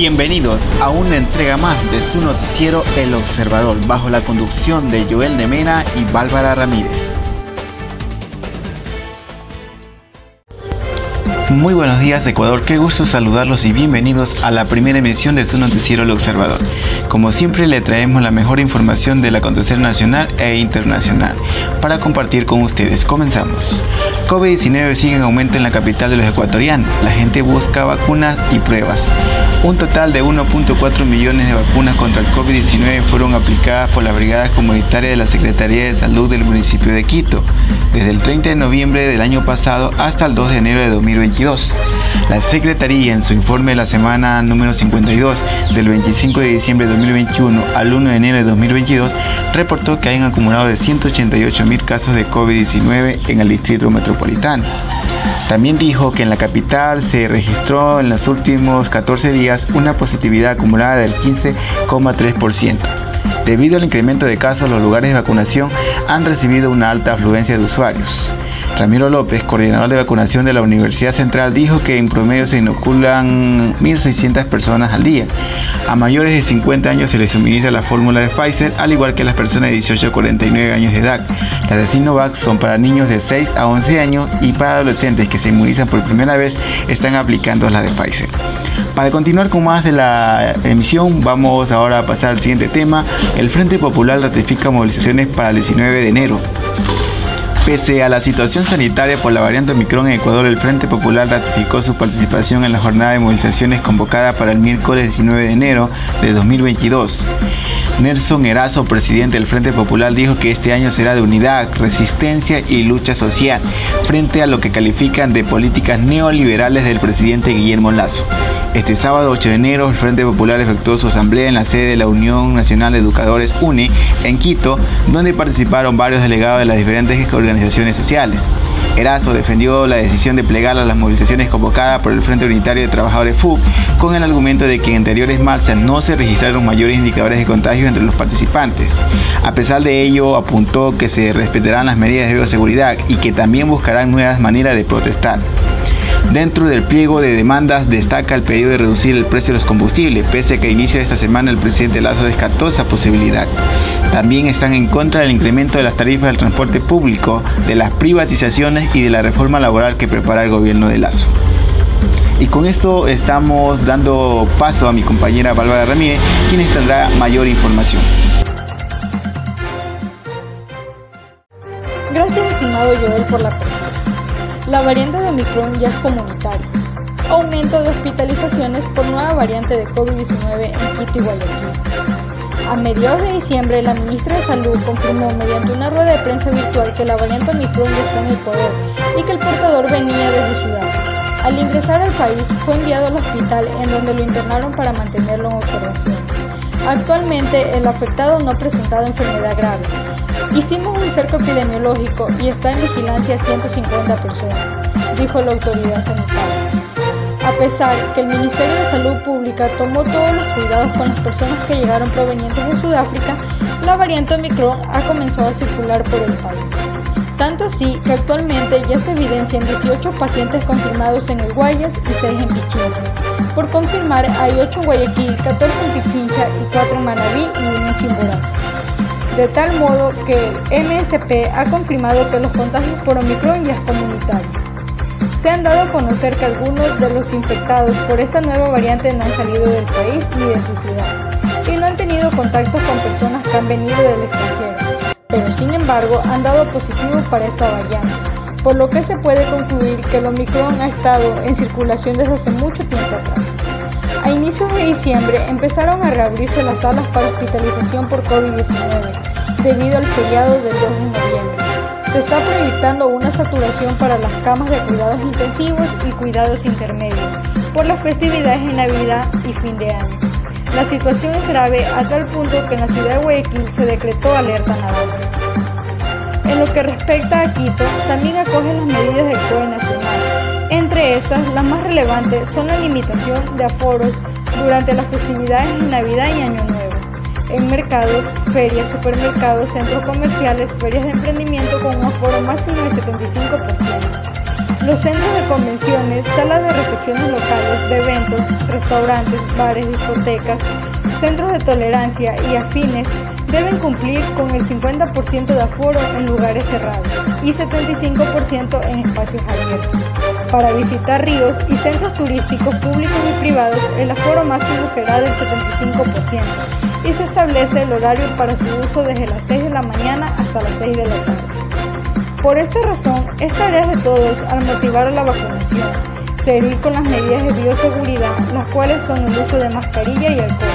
Bienvenidos a una entrega más de su noticiero El Observador, bajo la conducción de Joel de Mena y Bárbara Ramírez. Muy buenos días Ecuador, qué gusto saludarlos y bienvenidos a la primera emisión de su noticiero El Observador. Como siempre le traemos la mejor información del acontecer nacional e internacional para compartir con ustedes. Comenzamos. COVID-19 sigue en aumento en la capital de los ecuatorianos. La gente busca vacunas y pruebas. Un total de 1.4 millones de vacunas contra el COVID-19 fueron aplicadas por las brigadas comunitarias de la Secretaría de Salud del municipio de Quito, desde el 30 de noviembre del año pasado hasta el 2 de enero de 2022. La Secretaría, en su informe de la semana número 52 del 25 de diciembre de 2021 al 1 de enero de 2022, reportó que hayan acumulado de 188 mil casos de COVID-19 en el distrito metropolitano. También dijo que en la capital se registró en los últimos 14 días una positividad acumulada del 15,3%. Debido al incremento de casos, los lugares de vacunación han recibido una alta afluencia de usuarios. Ramiro López, coordinador de vacunación de la Universidad Central, dijo que en promedio se inoculan 1.600 personas al día. A mayores de 50 años se les suministra la fórmula de Pfizer, al igual que a las personas de 18 a 49 años de edad. Las de Sinovac son para niños de 6 a 11 años y para adolescentes que se inmunizan por primera vez están aplicando las de Pfizer. Para continuar con más de la emisión, vamos ahora a pasar al siguiente tema. El Frente Popular ratifica movilizaciones para el 19 de enero. Pese a la situación sanitaria por la variante Omicron en Ecuador, el Frente Popular ratificó su participación en la jornada de movilizaciones convocada para el miércoles 19 de enero de 2022. Nelson Erazo, presidente del Frente Popular, dijo que este año será de unidad, resistencia y lucha social frente a lo que califican de políticas neoliberales del presidente Guillermo Lazo. Este sábado 8 de enero, el Frente Popular efectuó su asamblea en la sede de la Unión Nacional de Educadores UNE en Quito, donde participaron varios delegados de las diferentes organizaciones sociales. Erazo defendió la decisión de plegar a las movilizaciones convocadas por el Frente Unitario de Trabajadores FUC con el argumento de que en anteriores marchas no se registraron mayores indicadores de contagio entre los participantes. A pesar de ello, apuntó que se respetarán las medidas de bioseguridad y que también buscarán nuevas maneras de protestar. Dentro del pliego de demandas destaca el pedido de reducir el precio de los combustibles, pese a que a inicio de esta semana el presidente Lazo descartó esa posibilidad. También están en contra del incremento de las tarifas del transporte público, de las privatizaciones y de la reforma laboral que prepara el gobierno de Lazo. Y con esto estamos dando paso a mi compañera Bárbara Ramírez, quien tendrá mayor información. Gracias estimado Joel por la. La variante de Omicron ya es comunitaria. Aumento de hospitalizaciones por nueva variante de COVID-19 en Quito y Guayaquil. A mediados de diciembre, la ministra de Salud confirmó mediante una rueda de prensa virtual que la variante Omicron ya está en el poder y que el portador venía desde Sudáfrica. Al ingresar al país, fue enviado al hospital en donde lo internaron para mantenerlo en observación. Actualmente, el afectado no ha presentado enfermedad grave. Hicimos un cerco epidemiológico y está en vigilancia 150 personas, dijo la autoridad sanitaria. A pesar que el Ministerio de Salud Pública tomó todos los cuidados con las personas que llegaron provenientes de Sudáfrica, la variante Omicron ha comenzado a circular por el país. Tanto así que actualmente ya se evidencian 18 pacientes confirmados en el Guayas y 6 en Pichincha. Por confirmar, hay 8 en Guayaquil, 14 en Pichincha y 4 en Manabí y 1 en Chimborazo. De tal modo que el MSP ha confirmado que los contagios por Omicron ya es comunitario. Se han dado a conocer que algunos de los infectados por esta nueva variante no han salido del país ni de su ciudad y no han tenido contacto con personas que han venido del extranjero, pero sin embargo han dado positivo para esta variante, por lo que se puede concluir que el Omicron ha estado en circulación desde hace mucho tiempo atrás. A inicios de diciembre empezaron a reabrirse las salas para hospitalización por COVID-19 debido al feriado del 2 de noviembre se está proyectando una saturación para las camas de cuidados intensivos y cuidados intermedios por las festividades en Navidad y fin de año. La situación es grave a tal punto que en la ciudad de Guayaquil se decretó alerta naranja. En lo que respecta a Quito, también acoge las medidas del COE nacional. Entre estas, las más relevantes son la limitación de aforos durante las festividades de Navidad y Año Nuevo en mercados, ferias, supermercados, centros comerciales, ferias de emprendimiento con un aforo máximo de 75%. Los centros de convenciones, salas de recepciones locales, de eventos, restaurantes, bares, discotecas, centros de tolerancia y afines deben cumplir con el 50% de aforo en lugares cerrados y 75% en espacios abiertos. Para visitar ríos y centros turísticos públicos y privados, el aforo máximo será del 75% y se establece el horario para su uso desde las 6 de la mañana hasta las 6 de la tarde. Por esta razón, es tarea de todos al motivar la vacunación, seguir con las medidas de bioseguridad, las cuales son el uso de mascarilla y alcohol.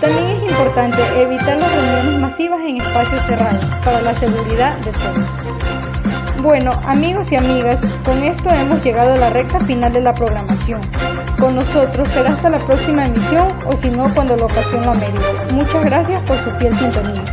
También es importante evitar las reuniones masivas en espacios cerrados para la seguridad de todos. Bueno, amigos y amigas, con esto hemos llegado a la recta final de la programación. Con nosotros será hasta la próxima emisión o si no cuando la ocasión lo amerite. Muchas gracias por su fiel sintonía.